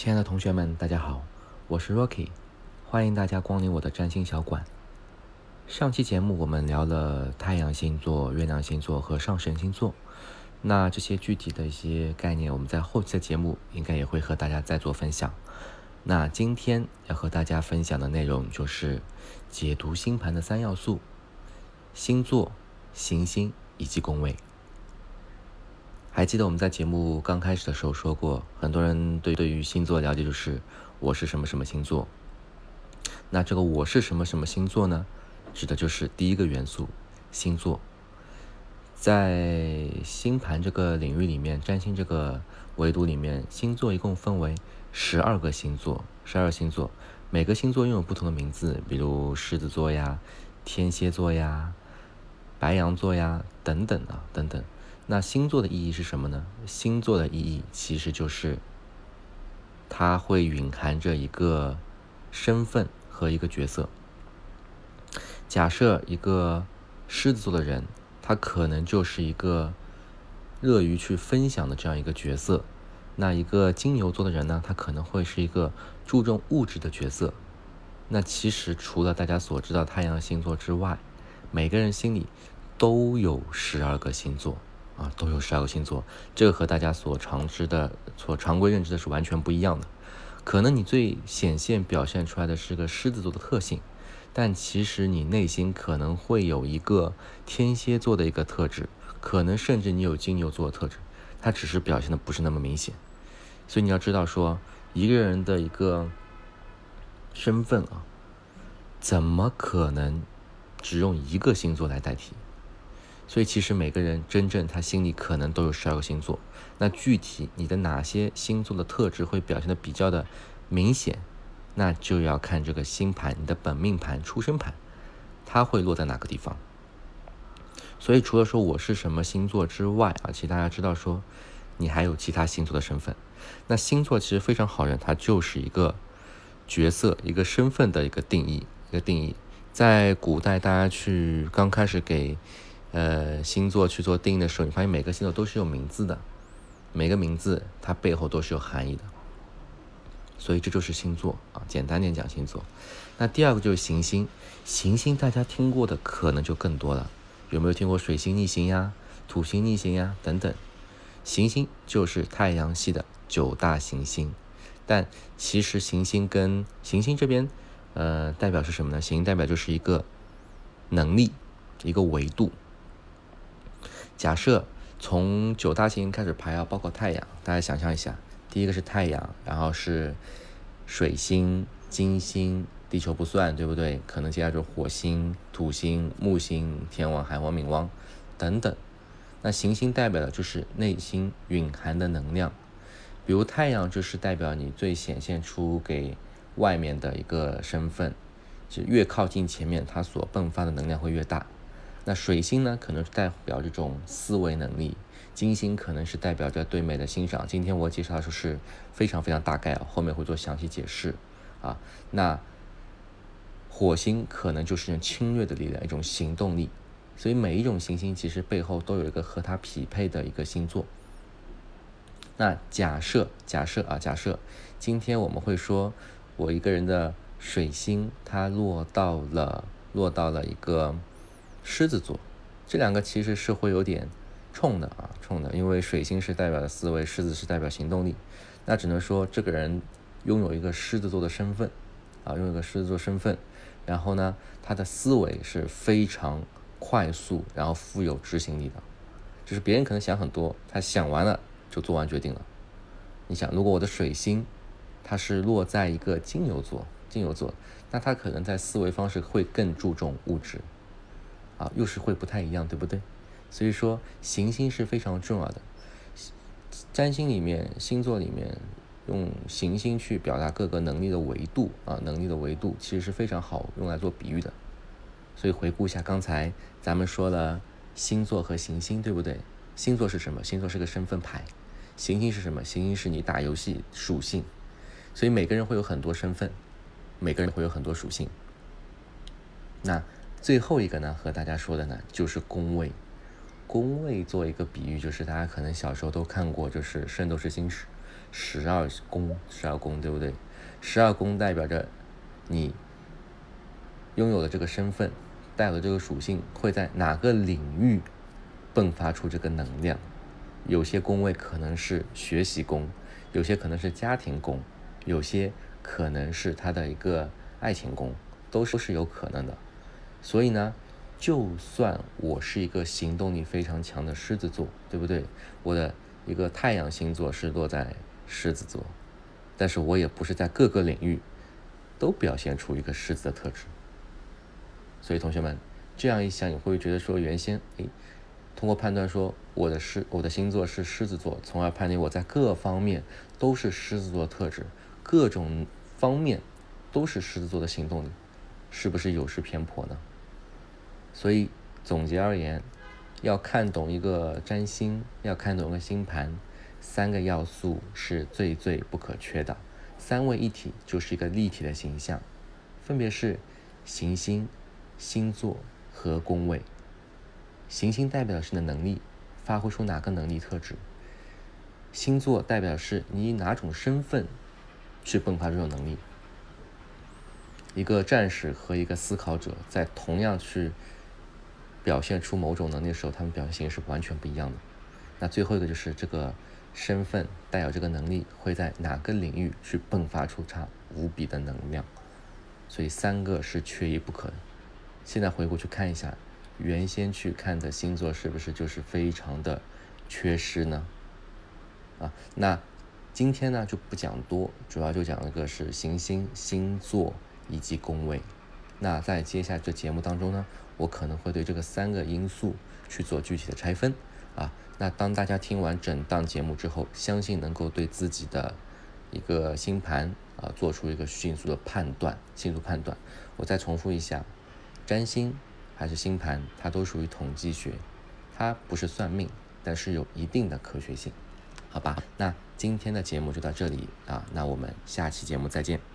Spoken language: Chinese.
亲爱的同学们，大家好，我是 Rocky，欢迎大家光临我的占星小馆。上期节目我们聊了太阳星座、月亮星座和上升星座，那这些具体的一些概念，我们在后期的节目应该也会和大家再做分享。那今天要和大家分享的内容就是解读星盘的三要素：星座、行星以及宫位。还记得我们在节目刚开始的时候说过，很多人对对于星座了解就是我是什么什么星座。那这个我是什么什么星座呢？指的就是第一个元素星座。在星盘这个领域里面，占星这个维度里面，星座一共分为十二个星座，十二星座，每个星座拥有不同的名字，比如狮子座呀、天蝎座呀、白羊座呀等等啊等等。那星座的意义是什么呢？星座的意义其实就是，它会蕴含着一个身份和一个角色。假设一个狮子座的人，他可能就是一个乐于去分享的这样一个角色；那一个金牛座的人呢，他可能会是一个注重物质的角色。那其实除了大家所知道太阳星座之外，每个人心里都有十二个星座。啊，都有十二个星座，这个和大家所常知的、所常规认知的是完全不一样的。可能你最显现表现出来的是个狮子座的特性，但其实你内心可能会有一个天蝎座的一个特质，可能甚至你有金牛座的特质，它只是表现的不是那么明显。所以你要知道，说一个人的一个身份啊，怎么可能只用一个星座来代替？所以其实每个人真正他心里可能都有十二个星座，那具体你的哪些星座的特质会表现的比较的明显，那就要看这个星盘，你的本命盘、出生盘，它会落在哪个地方。所以除了说我是什么星座之外啊，其实大家知道说，你还有其他星座的身份。那星座其实非常好认，它就是一个角色、一个身份的一个定义，一个定义。在古代，大家去刚开始给呃，星座去做定义的时候，你发现每个星座都是有名字的，每个名字它背后都是有含义的，所以这就是星座啊。简单点讲星座，那第二个就是行星，行星大家听过的可能就更多了，有没有听过水星逆行呀、土星逆行呀等等？行星就是太阳系的九大行星，但其实行星跟行星这边，呃，代表是什么呢？行星代表就是一个能力，一个维度。假设从九大行星开始排啊，包括太阳，大家想象一下，第一个是太阳，然后是水星、金星，地球不算，对不对？可能接下来就是火星、土星、木星、天王、海王、冥王等等。那行星代表的就是内心蕴含的能量，比如太阳就是代表你最显现出给外面的一个身份，就越靠近前面，它所迸发的能量会越大。那水星呢，可能是代表这种思维能力；金星可能是代表着对美的欣赏。今天我介绍的时候是非常非常大概啊，后面会做详细解释啊。那火星可能就是一种侵略的力量，一种行动力。所以每一种行星其实背后都有一个和它匹配的一个星座。那假设假设啊，假设今天我们会说，我一个人的水星它落到了落到了一个。狮子座，这两个其实是会有点冲的啊，冲的，因为水星是代表的思维，狮子是代表行动力。那只能说这个人拥有一个狮子座的身份啊，拥有一个狮子座身份。然后呢，他的思维是非常快速，然后富有执行力的。就是别人可能想很多，他想完了就做完决定了。你想，如果我的水星它是落在一个金牛座，金牛座，那他可能在思维方式会更注重物质。啊，又是会不太一样，对不对？所以说行星是非常重要的。占星里面，星座里面用行星去表达各个能力的维度啊，能力的维度其实是非常好用来做比喻的。所以回顾一下刚才咱们说了星座和行星，对不对？星座是什么？星座是个身份牌。行星是什么？行星是你打游戏属性。所以每个人会有很多身份，每个人会有很多属性。那。最后一个呢，和大家说的呢，就是宫位。宫位做一个比喻，就是大家可能小时候都看过，就是《圣斗士星矢》。《十二宫，十二宫对不对？十二宫代表着你拥有的这个身份，带有的这个属性会在哪个领域迸发出这个能量？有些宫位可能是学习宫，有些可能是家庭宫，有些可能是他的一个爱情宫，都是是有可能的。所以呢，就算我是一个行动力非常强的狮子座，对不对？我的一个太阳星座是落在狮子座，但是我也不是在各个领域都表现出一个狮子的特质。所以同学们，这样一想，你会觉得说，原先诶，通过判断说我的狮我的星座是狮子座，从而判定我在各方面都是狮子座特质，各种方面都是狮子座的行动力，是不是有失偏颇呢？所以总结而言，要看懂一个占星，要看懂一个星盘，三个要素是最最不可缺的。三位一体就是一个立体的形象，分别是行星、星座和宫位。行星代表的是你的能力，发挥出哪个能力特质；星座代表是你以哪种身份去迸发这种能力。一个战士和一个思考者在同样去表现出某种能力的时候，他们表现形式完全不一样的。那最后一个就是这个身份带有这个能力会在哪个领域去迸发出它无比的能量。所以三个是缺一不可。现在回过去看一下。原先去看的星座是不是就是非常的缺失呢？啊，那今天呢就不讲多，主要就讲一个是行星、星座以及宫位。那在接下来这节目当中呢，我可能会对这个三个因素去做具体的拆分啊。那当大家听完整档节目之后，相信能够对自己的一个星盘啊做出一个迅速的判断，迅速判断。我再重复一下，占星。还是星盘，它都属于统计学，它不是算命，但是有一定的科学性，好吧？那今天的节目就到这里啊，那我们下期节目再见。